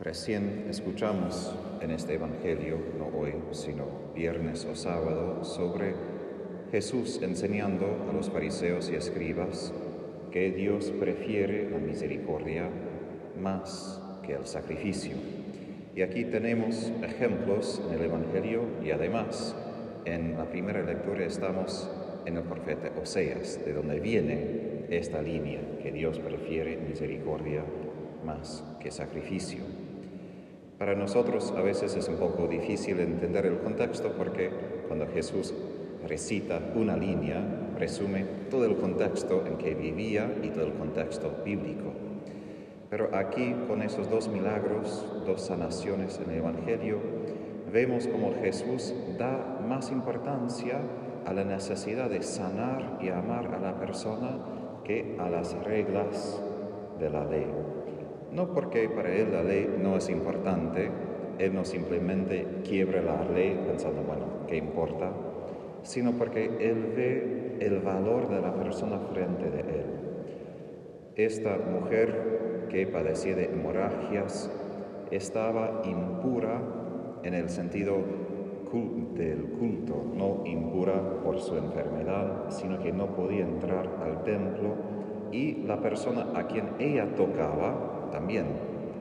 Recién escuchamos en este Evangelio, no hoy, sino viernes o sábado, sobre Jesús enseñando a los fariseos y escribas que Dios prefiere la misericordia más que el sacrificio. Y aquí tenemos ejemplos en el Evangelio y además en la primera lectura estamos en el profeta Oseas, de donde viene esta línea, que Dios prefiere misericordia más que sacrificio. Para nosotros a veces es un poco difícil entender el contexto porque cuando Jesús recita una línea, resume todo el contexto en que vivía y todo el contexto bíblico. Pero aquí, con esos dos milagros, dos sanaciones en el Evangelio, vemos como Jesús da más importancia a la necesidad de sanar y amar a la persona que a las reglas de la ley. No porque para él la ley no es importante, él no simplemente quiebra la ley pensando, bueno, ¿qué importa? Sino porque él ve el valor de la persona frente de él. Esta mujer que padecía de hemorragias estaba impura en el sentido del culto, no impura por su enfermedad, sino que no podía entrar al templo y la persona a quien ella tocaba también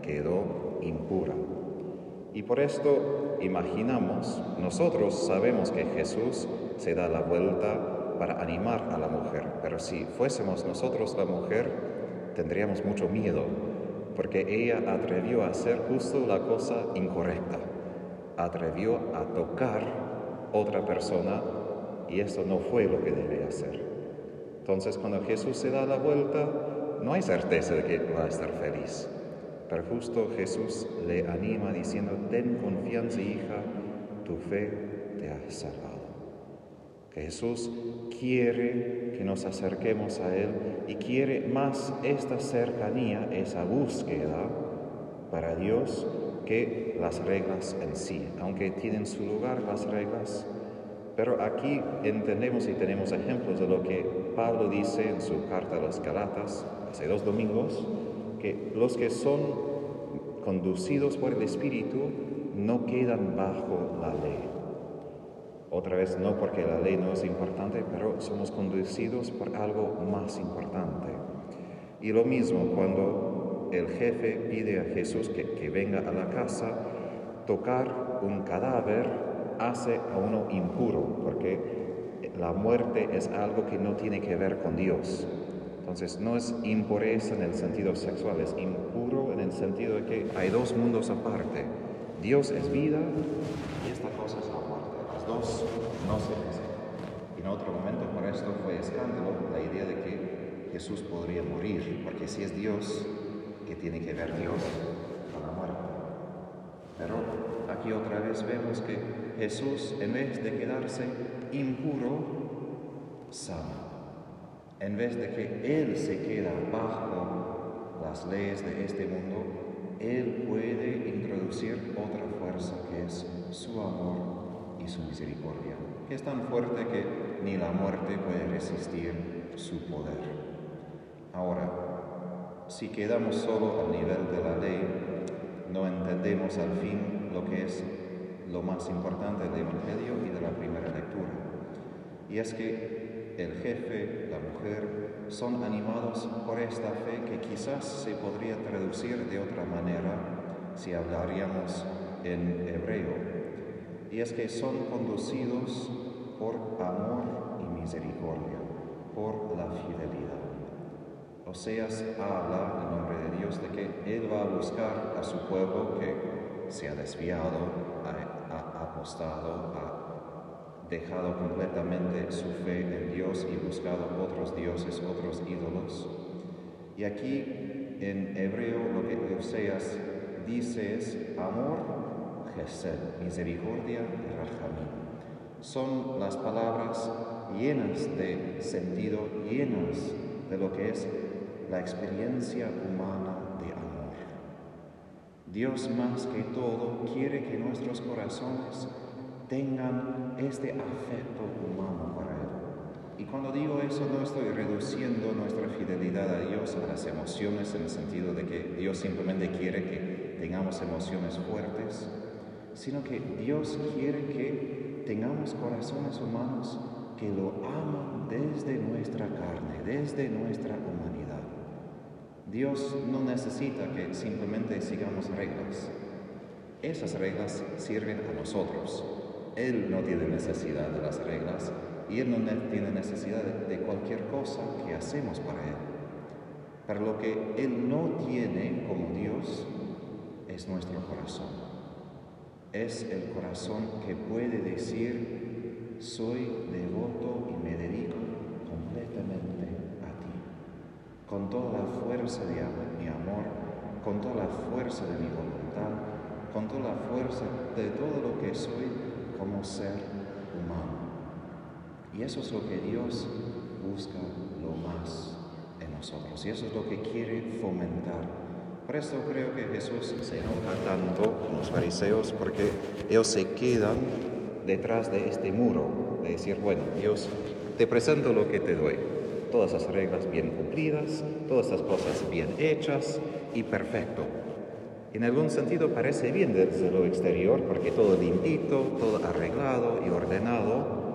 quedó impura. Y por esto imaginamos, nosotros sabemos que Jesús se da la vuelta para animar a la mujer, pero si fuésemos nosotros la mujer, tendríamos mucho miedo, porque ella atrevió a hacer justo la cosa incorrecta, atrevió a tocar otra persona y eso no fue lo que debe hacer. Entonces cuando Jesús se da la vuelta, no hay certeza de que va a estar feliz. Pero justo Jesús le anima diciendo, ten confianza hija, tu fe te ha salvado. Jesús quiere que nos acerquemos a Él y quiere más esta cercanía, esa búsqueda para Dios que las reglas en sí, aunque tienen su lugar las reglas. Pero aquí entendemos y tenemos ejemplos de lo que Pablo dice en su carta a los Galatas, hace dos domingos, que los que son conducidos por el Espíritu no quedan bajo la ley. Otra vez, no porque la ley no es importante, pero somos conducidos por algo más importante. Y lo mismo cuando el jefe pide a Jesús que, que venga a la casa, tocar un cadáver hace a uno impuro, porque la muerte es algo que no tiene que ver con Dios. Entonces no es impureza en el sentido sexual, es impuro en el sentido de que hay dos mundos aparte. Dios es vida y esta cosa es la muerte. Las dos no se mezclan. En otro momento por esto fue escándalo la idea de que Jesús podría morir, porque si es Dios, ¿qué tiene que ver Dios con la muerte? Pero aquí otra vez vemos que Jesús, en vez de quedarse impuro, sana en vez de que Él se queda bajo las leyes de este mundo, Él puede introducir otra fuerza que es su amor y su misericordia, que es tan fuerte que ni la muerte puede resistir su poder. Ahora, si quedamos solo al nivel de la ley, no entendemos al fin lo que es lo más importante del Evangelio y de la primera lectura. Y es que el jefe, la mujer, son animados por esta fe que quizás se podría traducir de otra manera si hablaríamos en hebreo. Y es que son conducidos por amor y misericordia, por la fidelidad. Oseas habla en nombre de Dios de que Él va a buscar a su pueblo que se ha desviado, ha, ha dejado completamente su fe en Dios y buscado otros dioses, otros ídolos. Y aquí en hebreo lo que Oseas dice es amor, gesed, misericordia y rajamín. Son las palabras llenas de sentido, llenas de lo que es la experiencia humana de amor. Dios más que todo quiere que nuestros corazones tengan este afecto humano para Él. Y cuando digo eso no estoy reduciendo nuestra fidelidad a Dios a las emociones en el sentido de que Dios simplemente quiere que tengamos emociones fuertes, sino que Dios quiere que tengamos corazones humanos que lo aman desde nuestra carne, desde nuestra humanidad. Dios no necesita que simplemente sigamos reglas. Esas reglas sirven a nosotros. Él no tiene necesidad de las reglas y Él no tiene necesidad de cualquier cosa que hacemos para Él. Pero lo que Él no tiene como Dios es nuestro corazón. Es el corazón que puede decir, soy devoto y me dedico completamente. Con toda la fuerza de mi amor, con toda la fuerza de mi voluntad, con toda la fuerza de todo lo que soy como ser humano. Y eso es lo que Dios busca lo más nosotros. Y eso es lo que quiere fomentar. Por eso creo que Jesús se enoja tanto con los fariseos porque ellos se quedan detrás de este muro de decir, bueno, Dios, te presento lo que te doy. Todas las reglas bien cumplidas, todas las cosas bien hechas y perfecto. En algún sentido parece bien desde lo exterior porque todo limpito, todo arreglado y ordenado,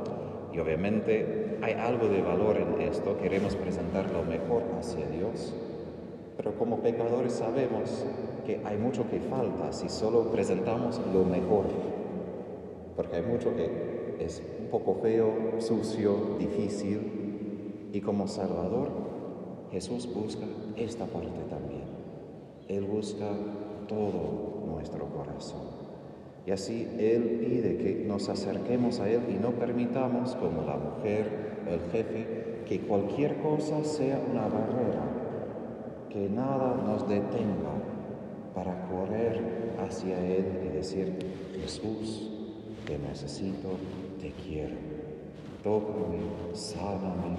y obviamente hay algo de valor en esto, queremos presentar lo mejor hacia Dios, pero como pecadores sabemos que hay mucho que falta si solo presentamos lo mejor, porque hay mucho que es un poco feo, sucio, difícil, y como Salvador Jesús busca esta parte también. Él busca todo nuestro corazón. Y así Él pide que nos acerquemos a Él y no permitamos, como la mujer, el jefe, que cualquier cosa sea una barrera, que nada nos detenga para correr hacia Él y decir, Jesús, te necesito, te quiero. Tócame, sálvame,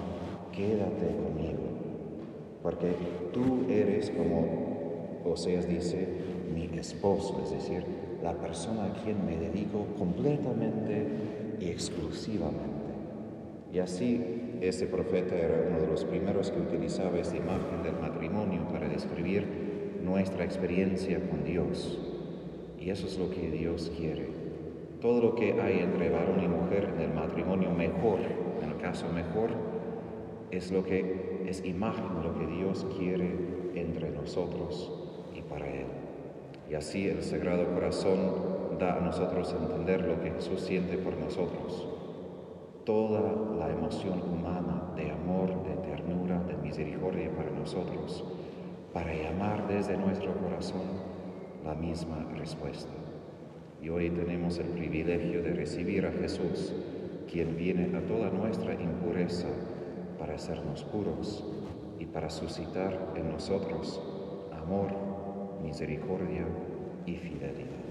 quédate conmigo. Porque tú eres, como Oseas dice, mi esposo, es decir, la persona a quien me dedico completamente y exclusivamente. Y así ese profeta era uno de los primeros que utilizaba esta imagen del matrimonio para describir nuestra experiencia con Dios. Y eso es lo que Dios quiere. Todo lo que hay entre varón y mujer en el matrimonio mejor, en el caso mejor, es lo que es imagen de lo que Dios quiere entre nosotros y para Él. Y así el Sagrado Corazón da a nosotros entender lo que Jesús siente por nosotros. Toda la emoción humana de amor, de ternura, de misericordia para nosotros, para llamar desde nuestro corazón la misma respuesta. Y hoy tenemos el privilegio de recibir a Jesús, quien viene a toda nuestra impureza para hacernos puros y para suscitar en nosotros amor misericordia y fidelidad.